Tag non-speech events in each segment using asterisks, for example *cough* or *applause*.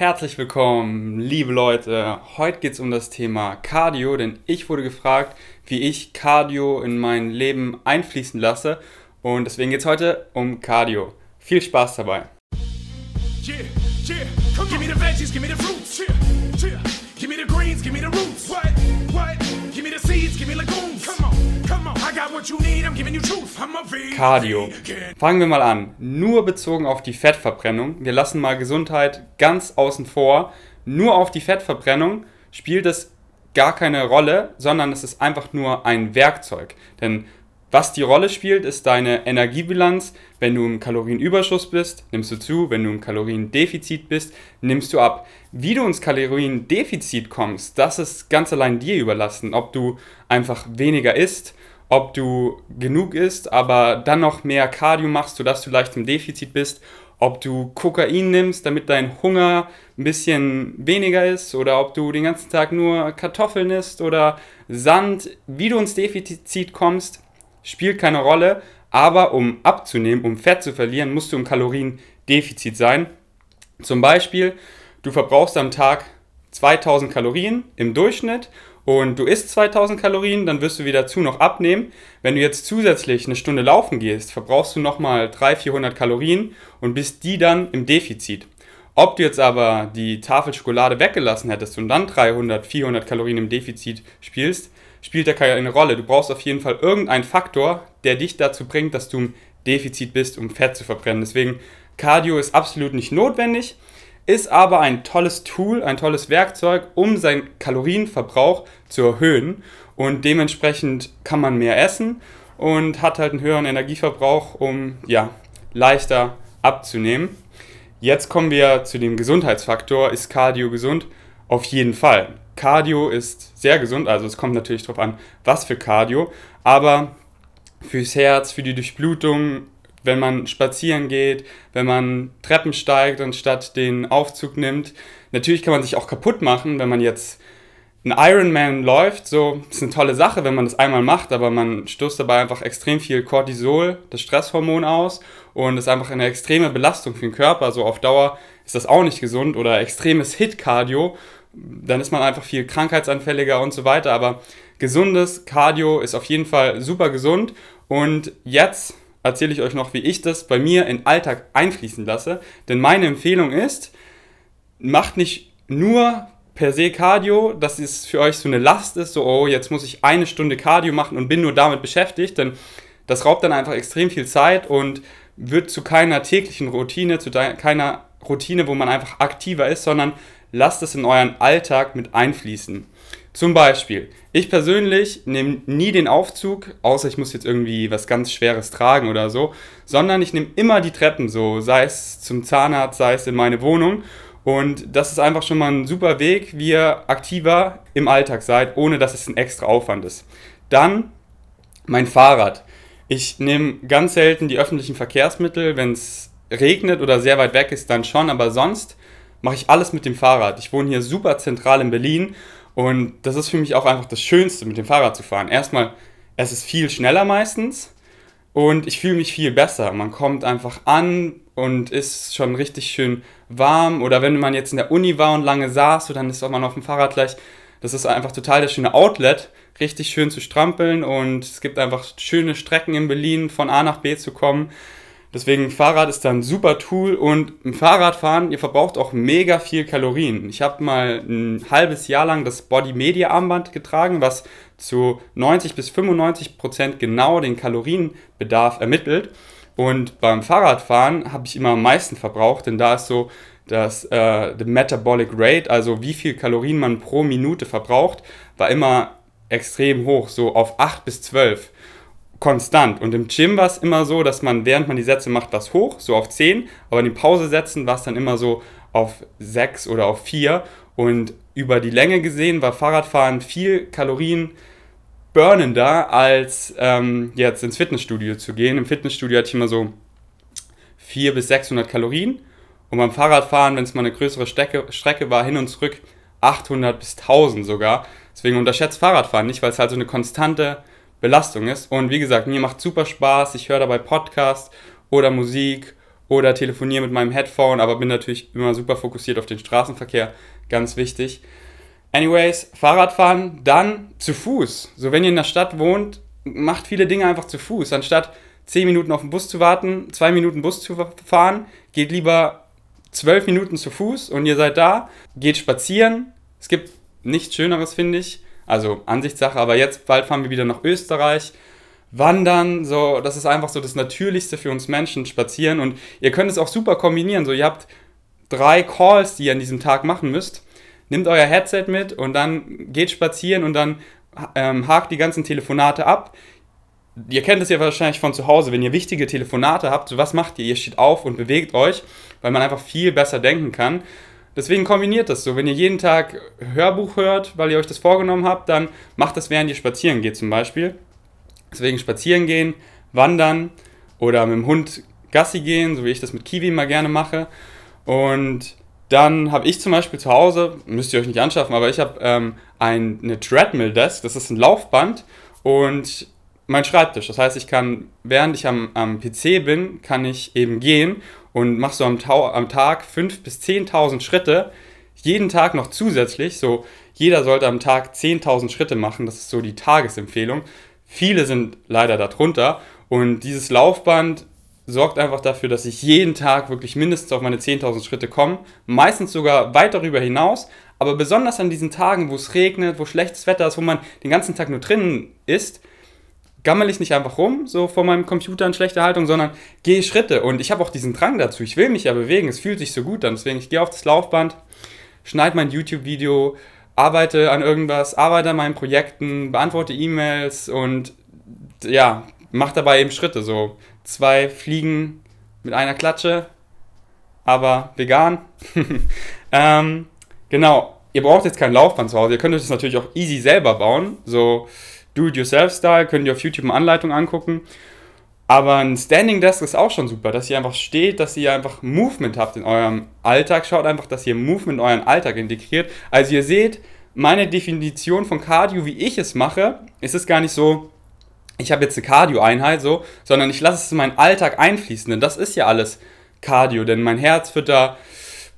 Herzlich willkommen, liebe Leute. Heute geht es um das Thema Cardio, denn ich wurde gefragt, wie ich Cardio in mein Leben einfließen lasse. Und deswegen geht es heute um Cardio. Viel Spaß dabei. Yeah, yeah. Cardio. Fangen wir mal an. Nur bezogen auf die Fettverbrennung. Wir lassen mal Gesundheit ganz außen vor. Nur auf die Fettverbrennung spielt es gar keine Rolle, sondern es ist einfach nur ein Werkzeug. Denn was die Rolle spielt, ist deine Energiebilanz. Wenn du im Kalorienüberschuss bist, nimmst du zu. Wenn du im Kaloriendefizit bist, nimmst du ab. Wie du ins Kaloriendefizit kommst, das ist ganz allein dir überlassen. Ob du einfach weniger isst, ob du genug isst, aber dann noch mehr Cardio machst, sodass du leicht im Defizit bist, ob du Kokain nimmst, damit dein Hunger ein bisschen weniger ist, oder ob du den ganzen Tag nur Kartoffeln isst oder Sand, wie du ins Defizit kommst, spielt keine Rolle, aber um abzunehmen, um Fett zu verlieren, musst du im Kaloriendefizit sein. Zum Beispiel, du verbrauchst am Tag 2000 Kalorien im Durchschnitt und du isst 2000 Kalorien, dann wirst du wieder zu noch abnehmen. Wenn du jetzt zusätzlich eine Stunde laufen gehst, verbrauchst du nochmal 300, 400 Kalorien und bist die dann im Defizit. Ob du jetzt aber die Tafel Schokolade weggelassen hättest und dann 300, 400 Kalorien im Defizit spielst, spielt da keine Rolle. Du brauchst auf jeden Fall irgendeinen Faktor, der dich dazu bringt, dass du im Defizit bist, um Fett zu verbrennen. Deswegen, Cardio ist absolut nicht notwendig, ist aber ein tolles Tool, ein tolles Werkzeug, um seinen Kalorienverbrauch zu erhöhen. Und dementsprechend kann man mehr essen und hat halt einen höheren Energieverbrauch, um ja, leichter abzunehmen. Jetzt kommen wir zu dem Gesundheitsfaktor. Ist Cardio gesund? Auf jeden Fall. Cardio ist sehr gesund, also es kommt natürlich darauf an, was für Cardio, aber fürs Herz, für die Durchblutung, wenn man spazieren geht, wenn man Treppen steigt und statt den Aufzug nimmt. Natürlich kann man sich auch kaputt machen, wenn man jetzt ein Ironman läuft, so ist eine tolle Sache, wenn man das einmal macht, aber man stößt dabei einfach extrem viel Cortisol, das Stresshormon aus und ist einfach eine extreme Belastung für den Körper. Also auf Dauer ist das auch nicht gesund oder extremes Hit-Cardio dann ist man einfach viel krankheitsanfälliger und so weiter. Aber gesundes Cardio ist auf jeden Fall super gesund. Und jetzt erzähle ich euch noch, wie ich das bei mir in den Alltag einfließen lasse. Denn meine Empfehlung ist, macht nicht nur per se Cardio, dass es für euch so eine Last ist, so, oh, jetzt muss ich eine Stunde Cardio machen und bin nur damit beschäftigt, denn das raubt dann einfach extrem viel Zeit und wird zu keiner täglichen Routine, zu keiner Routine, wo man einfach aktiver ist, sondern lasst es in euren Alltag mit einfließen. Zum Beispiel, ich persönlich nehme nie den Aufzug, außer ich muss jetzt irgendwie was ganz Schweres tragen oder so, sondern ich nehme immer die Treppen so, sei es zum Zahnarzt, sei es in meine Wohnung. Und das ist einfach schon mal ein super Weg, wie ihr aktiver im Alltag seid, ohne dass es ein extra Aufwand ist. Dann mein Fahrrad. Ich nehme ganz selten die öffentlichen Verkehrsmittel, wenn es regnet oder sehr weit weg ist, dann schon, aber sonst mache ich alles mit dem Fahrrad. Ich wohne hier super zentral in Berlin und das ist für mich auch einfach das Schönste, mit dem Fahrrad zu fahren. Erstmal, es ist viel schneller meistens und ich fühle mich viel besser. Man kommt einfach an und ist schon richtig schön warm. Oder wenn man jetzt in der Uni war und lange saß, dann ist man auf dem Fahrrad gleich. Das ist einfach total das schöne Outlet, richtig schön zu strampeln und es gibt einfach schöne Strecken in Berlin, von A nach B zu kommen. Deswegen Fahrrad ist dann super Tool und im Fahrradfahren, ihr verbraucht auch mega viel Kalorien. Ich habe mal ein halbes Jahr lang das Body Media Armband getragen, was zu 90 bis 95 Prozent genau den Kalorienbedarf ermittelt. Und beim Fahrradfahren habe ich immer am meisten verbraucht, denn da ist so das äh, the Metabolic Rate, also wie viel Kalorien man pro Minute verbraucht, war immer extrem hoch, so auf 8 bis 12 konstant. Und im Gym war es immer so, dass man, während man die Sätze macht, was hoch, so auf 10, aber in den Pausesätzen war es dann immer so auf 6 oder auf 4. Und über die Länge gesehen war Fahrradfahren viel Kalorien burnender, als ähm, jetzt ins Fitnessstudio zu gehen. Im Fitnessstudio hatte ich immer so 400 bis 600 Kalorien. Und beim Fahrradfahren, wenn es mal eine größere Strecke, Strecke war, hin und zurück 800 bis 1000 sogar. Deswegen unterschätzt Fahrradfahren nicht, weil es halt so eine konstante Belastung ist. Und wie gesagt, mir macht super Spaß. Ich höre dabei Podcast oder Musik oder telefoniere mit meinem Headphone, aber bin natürlich immer super fokussiert auf den Straßenverkehr, ganz wichtig. Anyways, Fahrradfahren, dann zu Fuß. So, wenn ihr in der Stadt wohnt, macht viele Dinge einfach zu Fuß. Anstatt 10 Minuten auf den Bus zu warten, 2 Minuten Bus zu fahren, geht lieber 12 Minuten zu Fuß und ihr seid da, geht spazieren. Es gibt nichts Schöneres, finde ich. Also Ansichtssache, aber jetzt bald fahren wir wieder nach Österreich. Wandern, so, das ist einfach so das Natürlichste für uns Menschen, spazieren. Und ihr könnt es auch super kombinieren. So, ihr habt drei Calls, die ihr an diesem Tag machen müsst nehmt euer Headset mit und dann geht spazieren und dann ähm, hakt die ganzen Telefonate ab. Ihr kennt es ja wahrscheinlich von zu Hause, wenn ihr wichtige Telefonate habt, so was macht ihr? Ihr steht auf und bewegt euch, weil man einfach viel besser denken kann. Deswegen kombiniert das so. Wenn ihr jeden Tag Hörbuch hört, weil ihr euch das vorgenommen habt, dann macht das, während ihr spazieren geht zum Beispiel. Deswegen spazieren gehen, wandern oder mit dem Hund Gassi gehen, so wie ich das mit Kiwi mal gerne mache. Und dann habe ich zum Beispiel zu Hause, müsst ihr euch nicht anschaffen, aber ich habe ähm, ein, eine Treadmill Desk, das ist ein Laufband und mein Schreibtisch. Das heißt, ich kann, während ich am, am PC bin, kann ich eben gehen und mache so am, am Tag 5.000 bis 10.000 Schritte. Jeden Tag noch zusätzlich. So, jeder sollte am Tag 10.000 Schritte machen. Das ist so die Tagesempfehlung. Viele sind leider darunter. Und dieses Laufband sorgt einfach dafür, dass ich jeden Tag wirklich mindestens auf meine 10.000 Schritte komme, meistens sogar weit darüber hinaus, aber besonders an diesen Tagen, wo es regnet, wo schlechtes Wetter ist, wo man den ganzen Tag nur drinnen ist, gammel ich nicht einfach rum, so vor meinem Computer in schlechter Haltung, sondern gehe Schritte und ich habe auch diesen Drang dazu, ich will mich ja bewegen, es fühlt sich so gut an, deswegen ich gehe auf das Laufband, schneide mein YouTube-Video, arbeite an irgendwas, arbeite an meinen Projekten, beantworte E-Mails und ja, mache dabei eben Schritte, so zwei Fliegen mit einer Klatsche, aber vegan. *laughs* ähm, genau, ihr braucht jetzt kein Laufband zu Hause. Ihr könnt euch das natürlich auch easy selber bauen. So Do-it-yourself-Style, könnt ihr auf YouTube eine Anleitung angucken. Aber ein Standing Desk ist auch schon super, dass ihr einfach steht, dass ihr einfach Movement habt in eurem Alltag. Schaut einfach, dass ihr Movement in euren Alltag integriert. Also ihr seht, meine Definition von Cardio, wie ich es mache, ist es gar nicht so, ich habe jetzt eine Cardio-Einheit so, sondern ich lasse es in meinen Alltag einfließen. Denn das ist ja alles Cardio, denn mein Herz wird da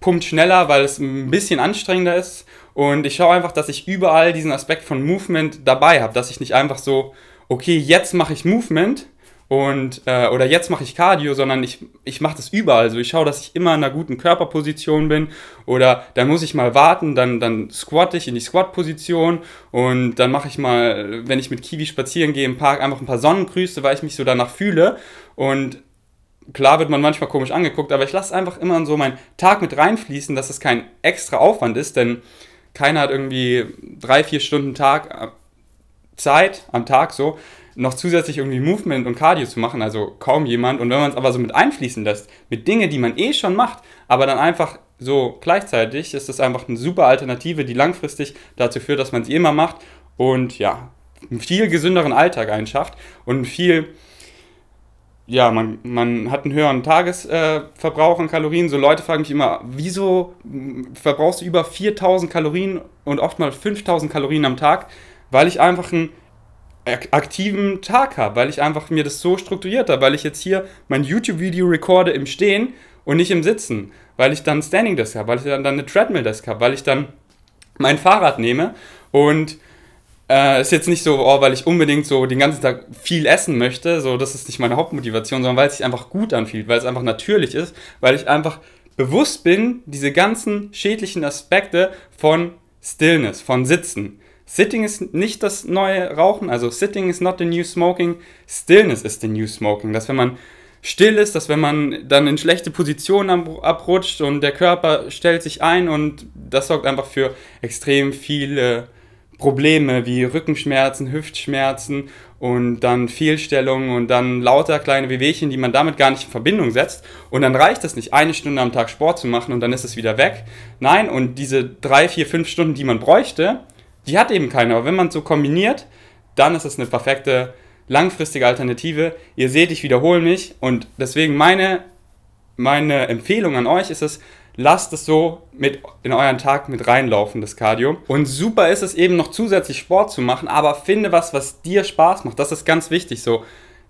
pumpt schneller, weil es ein bisschen anstrengender ist. Und ich schaue einfach, dass ich überall diesen Aspekt von Movement dabei habe, dass ich nicht einfach so, okay, jetzt mache ich Movement, und äh, oder jetzt mache ich Cardio, sondern ich, ich mache das überall. Also ich schaue, dass ich immer in einer guten Körperposition bin oder dann muss ich mal warten, dann, dann squatte ich in die Squat-Position und dann mache ich mal, wenn ich mit Kiwi spazieren gehe im Park, einfach ein paar Sonnengrüße, weil ich mich so danach fühle und klar wird man manchmal komisch angeguckt, aber ich lasse einfach immer so meinen Tag mit reinfließen, dass es kein extra Aufwand ist, denn keiner hat irgendwie drei, vier Stunden Tag äh, Zeit am Tag so, noch zusätzlich irgendwie Movement und Cardio zu machen, also kaum jemand. Und wenn man es aber so mit einfließen lässt, mit Dingen, die man eh schon macht, aber dann einfach so gleichzeitig, ist das einfach eine super Alternative, die langfristig dazu führt, dass man es immer macht und ja, einen viel gesünderen Alltag einschafft und viel, ja, man, man hat einen höheren Tagesverbrauch äh, an Kalorien. So Leute fragen mich immer, wieso verbrauchst du über 4000 Kalorien und oft mal 5000 Kalorien am Tag? Weil ich einfach ein aktiven Tag habe, weil ich einfach mir das so strukturiert habe, weil ich jetzt hier mein YouTube-Video recorde im Stehen und nicht im Sitzen, weil ich dann Standing Desk habe, weil ich dann, eine Treadmill Desk habe, weil ich dann mein Fahrrad nehme und äh, ist jetzt nicht so, oh, weil ich unbedingt so den ganzen Tag viel essen möchte, so das ist nicht meine Hauptmotivation, sondern weil es sich einfach gut anfühlt, weil es einfach natürlich ist, weil ich einfach bewusst bin, diese ganzen schädlichen Aspekte von Stillness, von Sitzen Sitting ist nicht das neue Rauchen, also Sitting is not the new smoking, Stillness is the new smoking. Dass wenn man still ist, dass wenn man dann in schlechte Positionen abrutscht und der Körper stellt sich ein und das sorgt einfach für extrem viele Probleme wie Rückenschmerzen, Hüftschmerzen und dann Fehlstellungen und dann lauter kleine Wehwehchen, die man damit gar nicht in Verbindung setzt. Und dann reicht es nicht, eine Stunde am Tag Sport zu machen und dann ist es wieder weg. Nein, und diese drei, vier, fünf Stunden, die man bräuchte, die hat eben keine. Aber wenn man es so kombiniert, dann ist es eine perfekte langfristige Alternative. Ihr seht, ich wiederhole mich und deswegen meine, meine Empfehlung an euch ist es, lasst es so mit in euren Tag mit reinlaufen, das Cardio. Und super ist es eben noch zusätzlich Sport zu machen, aber finde was, was dir Spaß macht. Das ist ganz wichtig. So,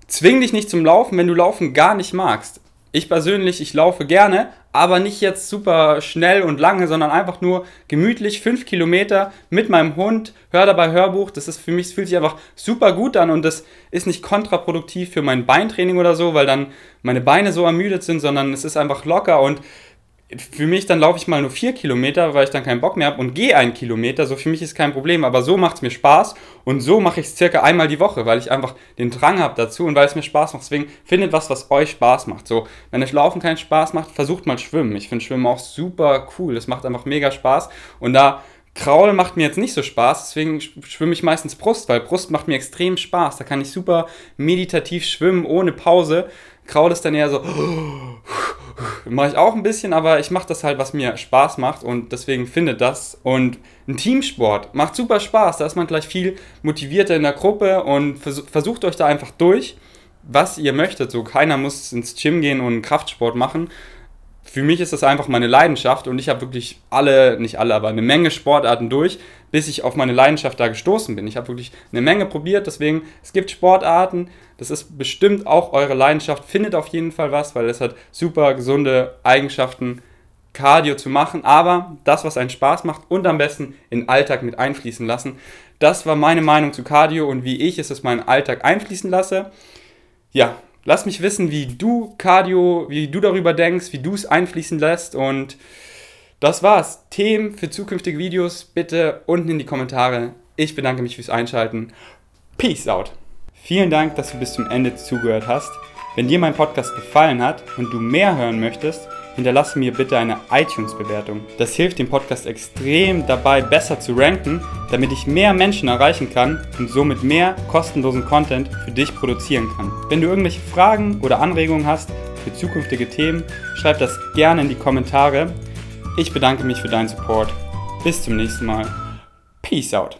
zwing dich nicht zum Laufen, wenn du Laufen gar nicht magst. ich persönlich, ich laufe gerne, aber nicht jetzt super schnell und lange, sondern einfach nur gemütlich fünf Kilometer mit meinem Hund, höre dabei Hörbuch. Das ist für mich, fühlt sich einfach super gut an und das ist nicht kontraproduktiv für mein Beintraining oder so, weil dann meine Beine so ermüdet sind, sondern es ist einfach locker und für mich, dann laufe ich mal nur vier Kilometer, weil ich dann keinen Bock mehr habe und gehe einen Kilometer. So für mich ist kein Problem, aber so macht es mir Spaß und so mache ich es circa einmal die Woche, weil ich einfach den Drang habe dazu und weil es mir Spaß macht. Deswegen findet was, was euch Spaß macht. So, wenn euch Laufen keinen Spaß macht, versucht mal Schwimmen. Ich finde Schwimmen auch super cool. Das macht einfach mega Spaß und da Kraul macht mir jetzt nicht so Spaß, deswegen schwimme ich meistens Brust, weil Brust macht mir extrem Spaß. Da kann ich super meditativ schwimmen ohne Pause. Kraul ist dann eher so *gasps* mache ich auch ein bisschen, aber ich mache das halt, was mir Spaß macht und deswegen findet das. Und ein Teamsport macht super Spaß, da ist man gleich viel motivierter in der Gruppe und vers versucht euch da einfach durch, was ihr möchtet. So keiner muss ins Gym gehen und Kraftsport machen, für mich ist das einfach meine Leidenschaft und ich habe wirklich alle, nicht alle, aber eine Menge Sportarten durch, bis ich auf meine Leidenschaft da gestoßen bin. Ich habe wirklich eine Menge probiert, deswegen, es gibt Sportarten, das ist bestimmt auch eure Leidenschaft, findet auf jeden Fall was, weil es hat super gesunde Eigenschaften, Cardio zu machen, aber das, was einen Spaß macht und am besten in den Alltag mit einfließen lassen. Das war meine Meinung zu Cardio und wie ich es in meinen Alltag einfließen lasse. Ja, Lass mich wissen, wie du Cardio, wie du darüber denkst, wie du es einfließen lässt. Und das war's. Themen für zukünftige Videos bitte unten in die Kommentare. Ich bedanke mich fürs Einschalten. Peace out. Vielen Dank, dass du bis zum Ende zugehört hast. Wenn dir mein Podcast gefallen hat und du mehr hören möchtest, hinterlasse mir bitte eine iTunes-Bewertung. Das hilft dem Podcast extrem dabei, besser zu ranken, damit ich mehr Menschen erreichen kann und somit mehr kostenlosen Content für dich produzieren kann. Wenn du irgendwelche Fragen oder Anregungen hast für zukünftige Themen, schreib das gerne in die Kommentare. Ich bedanke mich für deinen Support. Bis zum nächsten Mal. Peace out.